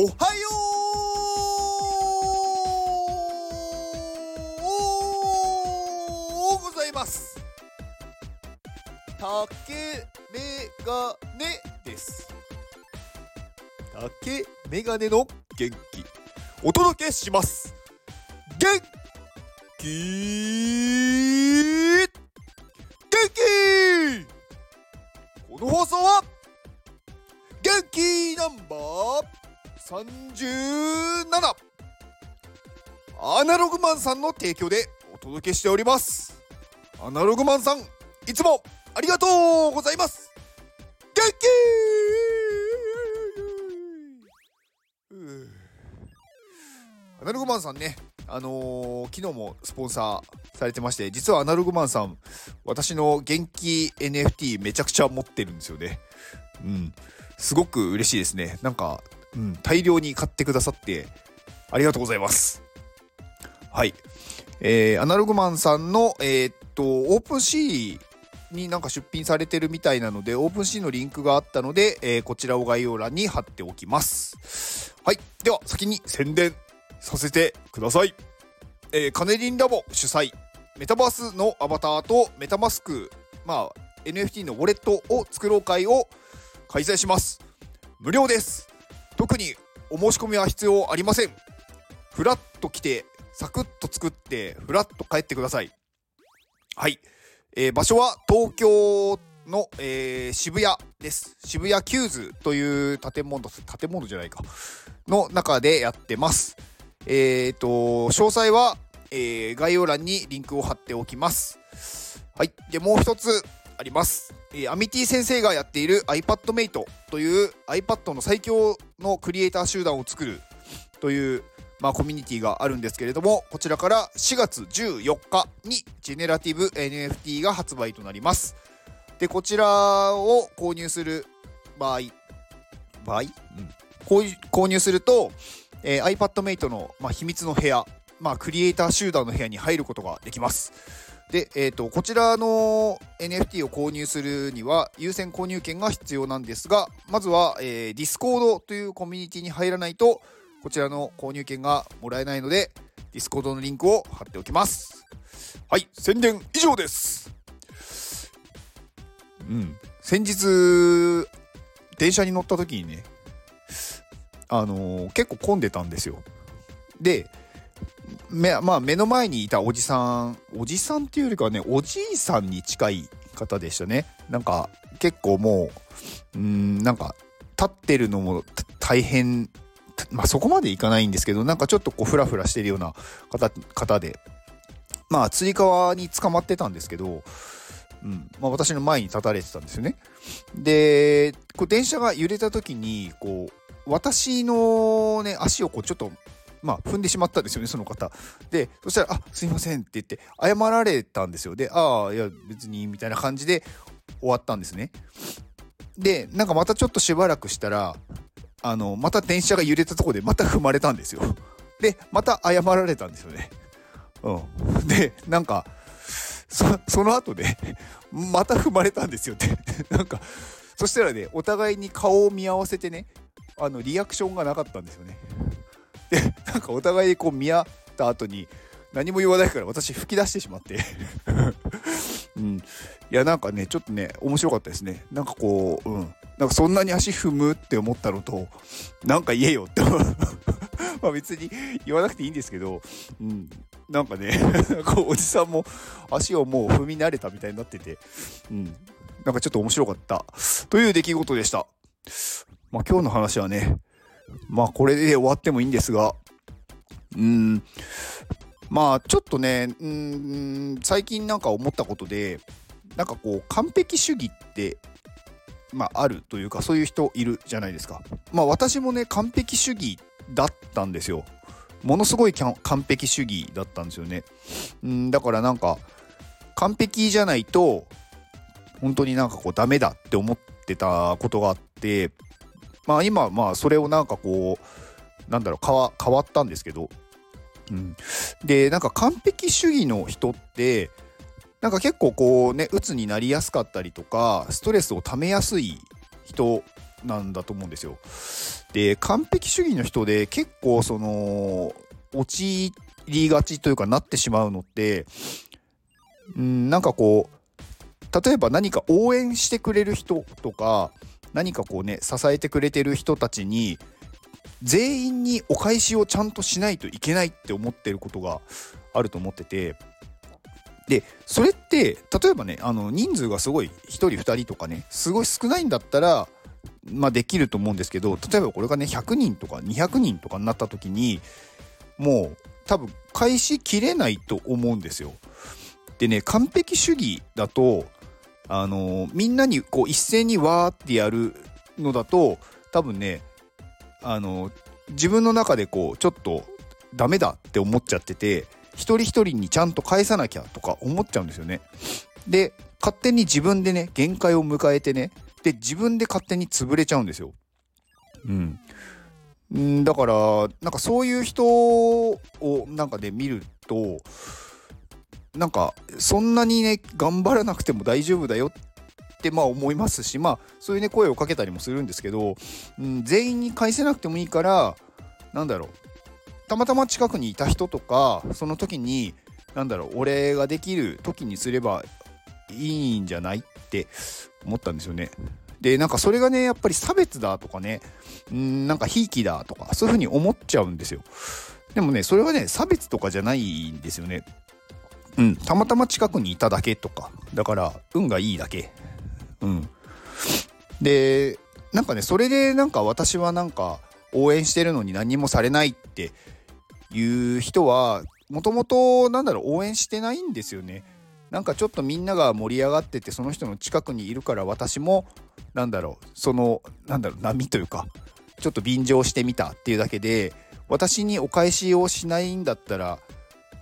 おはようございます。竹メガネです。竹メガネの元気。お届けします。元気。元気。この放送は元気ナンバー37アナログマンさんの提供でお届けしております。アナログマンさんいつもありがとうございます。元気！アナログマンさんねあのー昨日もスポンサーされてまして実はアナログマンさん私の元気 NFT めちゃくちゃ持ってるんですよね。うん。すごく嬉しいですね。なんか、うん、大量に買ってくださってありがとうございます。はい。えー、アナログマンさんのえーっと OpenSea になんか出品されてるみたいなので OpenSea のリンクがあったので、えーこちらを概要欄に貼っておきます。はい。では先に宣伝させてください。えーカネリンラボ主催。メタバースのアバターと MetaMask まあ NFT のウォレットを作ろう会を開催します。無料です。特にお申し込みは必要ありません。フラッと来てサクッと作ってフラッと帰ってください。はい、えー場所は東京の、えー渋谷です。渋谷 QWS という建物建物じゃないか。の中でやってます。えー、と詳細は、え概要欄にリンクを貼っておきます。はい。でもう一つ。あります、えーアミティ先生がやっている iPadMate という iPad の最強のクリエイター集団を作るという、まあ、コミュニティがあるんですけれどもこちらから4月14日にジェネラティブ NFT が発売となります。でこちらを購入する場合場合、うん、購入すると、えー iPadMate の、まあ、秘密の部屋、まあ、クリエイター集団の部屋に入ることができます。で、えー、とこちらの NFT を購入するには優先購入権が必要なんですがまずは、えー、Discord というコミュニティに入らないとこちらの購入権がもらえないので Discord のリンクを貼っておきます。はい宣伝以上です。うん。先日電車に乗った時にねあのー結構混んでたんですよ。でめまあ目の前にいたおじさんおじさんっていうよりかはねおじいさんに近い方でしたね。なんか結構もううんなんか立ってるのも大変まあそこまでいかないんですけどなんかちょっとこうフラフラしてるような方方で。まあつり革に捕まってたんですけど、うんまあ、私の前に立たれてたんですよね。でこう電車が揺れた時にこう私のね足をこうちょっとまあ、踏んでしまったんですよね、その方。で、そしたら、あ、すいませんって言って、謝られたんですよ。で、ああ、いや、別に、みたいな感じで終わったんですね。で、なんかまたちょっとしばらくしたら、あの、また電車が揺れたとこで、また踏まれたんですよ。で、また謝られたんですよね。うん。で、なんか、そその後で、また踏まれたんですよって。なんか、そしたらね、お互いに顔を見合わせてね、あの、リアクションがなかったんですよね。でなんかお互いこう見合った後に何も言わないから私吹き出してしまって。うん。いやなんかねちょっとね面白かったですね。なんかこううん。なんかそんなに足踏むって思ったのとなんか言えよって。まあ別に言わなくていいんですけど、うん、なんかね こうおじさんも足をもう踏み慣れたみたいになってて、うん、なんかちょっと面白かった。という出来事でした。まあ今日の話はね、まあこれで終わってもいいんですが、うん、まあちょっとね、うん、最近なんか思ったことで、なんかこう完璧主義って、まああるというかそういう人いるじゃないですか。まあ私もね、完璧主義だったんですよ。ものすごい完璧主義だったんですよね。うん、だからなんか完璧じゃないと本当になんかこうダメだって思ってたことがあってまあ今まあそれをなんかこうなんだろう変わ変わったんですけど、うん、でなんか完璧主義の人ってなんか結構こうね鬱になりやすかったりとかストレスをためやすい人なんだと思うんですよ。で、完璧主義の人で結構その、陥りがちというかなってしまうのって、うん、なんかこう、例えば何か応援してくれる人とか、何かこうね、支えてくれてる人たちに、全員にお返しをちゃんとしないといけないって思ってることがあると思ってて、で、それって、例えばね、あの、人数がすごい、1人2人とかね、すごい少ないんだったら、まあできると思うんですけど、例えばこれがね、100人とか200人とかになった時に、もう多分返しきれないと思うんですよ。でね、完璧主義だと、あのみんなにこう一斉にわーってやるのだと、多分ね、あの自分の中でこう、ちょっとダメだって思っちゃってて、一人一人にちゃんと返さなきゃとか思っちゃうんですよね。で、勝手に自分でね、限界を迎えてね、で、自分で勝手に潰れちゃうんですよ。うん。だから、なんかそういう人をなんかで、見ると、なんかそんなにね、頑張らなくても大丈夫だよってまあ思いますし、まあそういうね、声をかけたりもするんですけど、うん、全員に返せなくてもいいから、なんだろう、たまたま近くにいた人とかその時に何だろう俺ができる時にすればいいんじゃないって思ったんですよね。でなんかそれがねやっぱり差別だとかねんなんかひいきだとかそういうふうに思っちゃうんですよ。でもねそれはね差別とかじゃないんですよね。うん、たまたま近くにいただけとかだから運がいいだけ。うん。でなんかねそれでなんか私はなんか応援してるのに何もされないっていう人はもともとなんだろう応援してないんですよね。なんかちょっとみんなが盛り上がっててその人の近くにいるから私もなんだろうそのなんだろう波というかちょっと便乗してみたっていうだけで私にお返しをしないんだったら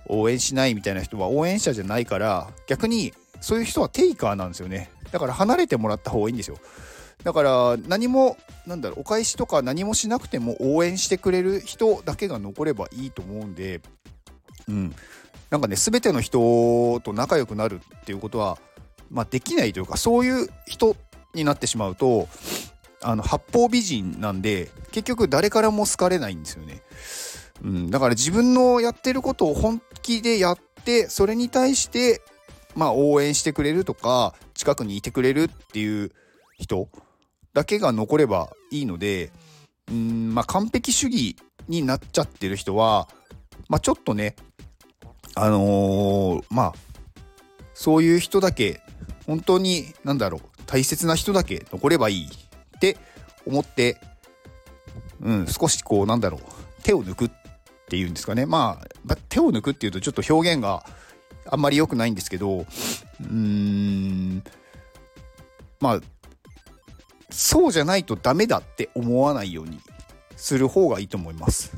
応援しないみたいな人は応援者じゃないから逆にそういう人はテイカーなんですよね。だから離れてもらった方がいいんですよ。だから何もなんだろうお返しとか何もしなくても応援してくれる人だけが残ればいいと思うんでうん。なんかね全ての人と仲良くなるっていうことはまあできないというかそういう人になってしまうとあの八方美人なんで結局誰からも好かれないんですよね。うん、だから自分のやってることを本気でやってそれに対してまあ応援してくれるとか近くにいてくれるっていう人だけが残ればいいので、うん、まあ、完璧主義になっちゃってる人は、まあ、ちょっとね、あのー、まあ、そういう人だけ、本当に、なんだろう、大切な人だけ残ればいいって思って、うん、少しこう、なんだろう、手を抜くっっていうんですかね。まあ、手を抜くっていうとちょっと表現があんまり良くないんですけど、うーん、まあ、そうじゃないとダメだって思わないようにする方がいいと思います。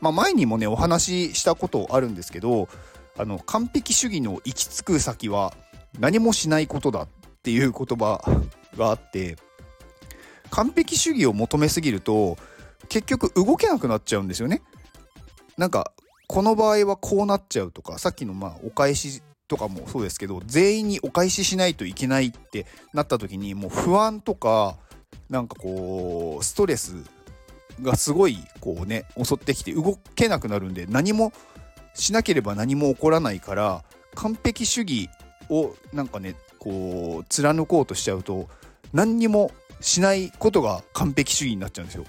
まあ、前にもねお話ししたことあるんですけどあの完璧主義の行き着く先は何もしないことだっていう言葉があって完璧主義を求めすぎると結局動けなくなっちゃうんですよね。なんかこの場合はこうなっちゃうとかさっきのまあお返しとかもそうですけど全員にお返ししないといけないってなった時にもう不安とかなんかこうストレスがすごいこうね襲ってきて動けなくなるんで何もしなければ何も起こらないから完璧主義をなんかねこう貫こうとしちゃうと何にもしないことが完璧主義になっちゃうんですよ。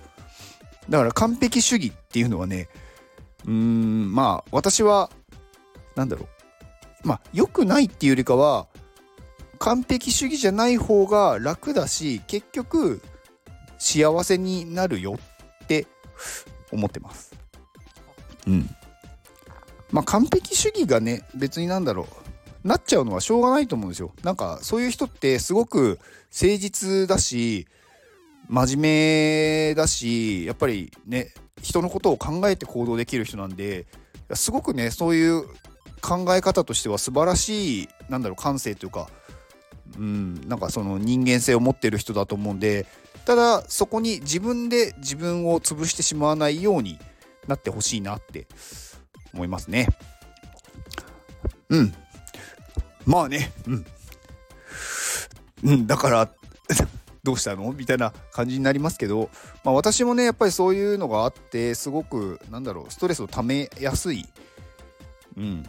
だから完璧主義っていうのはねうーんまあ私は何だろうまあ良くないっていうよりかは完璧主義じゃない方が楽だし結局幸せになるよって思ってます。うん。まあ完璧主義がね別になんだろうなっちゃうのはしょうがないと思うんですよ。なんかそういう人ってすごく誠実だし真面目だしやっぱりね人のことを考えて行動できる人なんですごくねそういう考え方としては素晴らしいなんだろう感性というかうん、なんかその人間性を持ってる人だと思うんでただそこに自分で自分を潰してしまわないようになってほしいなって思いますね。うん。まあね、うん。うん、だからどうしたの？みたいな感じになりますけど、まあ、私もねやっぱりそういうのがあってすごくなんだろうストレスをためやすい、うん、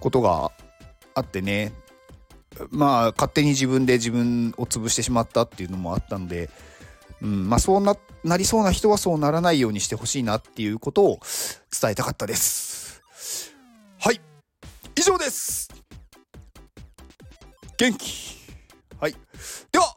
ことがあってね。まあ勝手に自分で自分を潰してしまったっていうのもあったので、うんまあ、そうななりそうな人はそうならないようにしてほしいなっていうことを伝えたかったです。はい以上です。元気。はい。では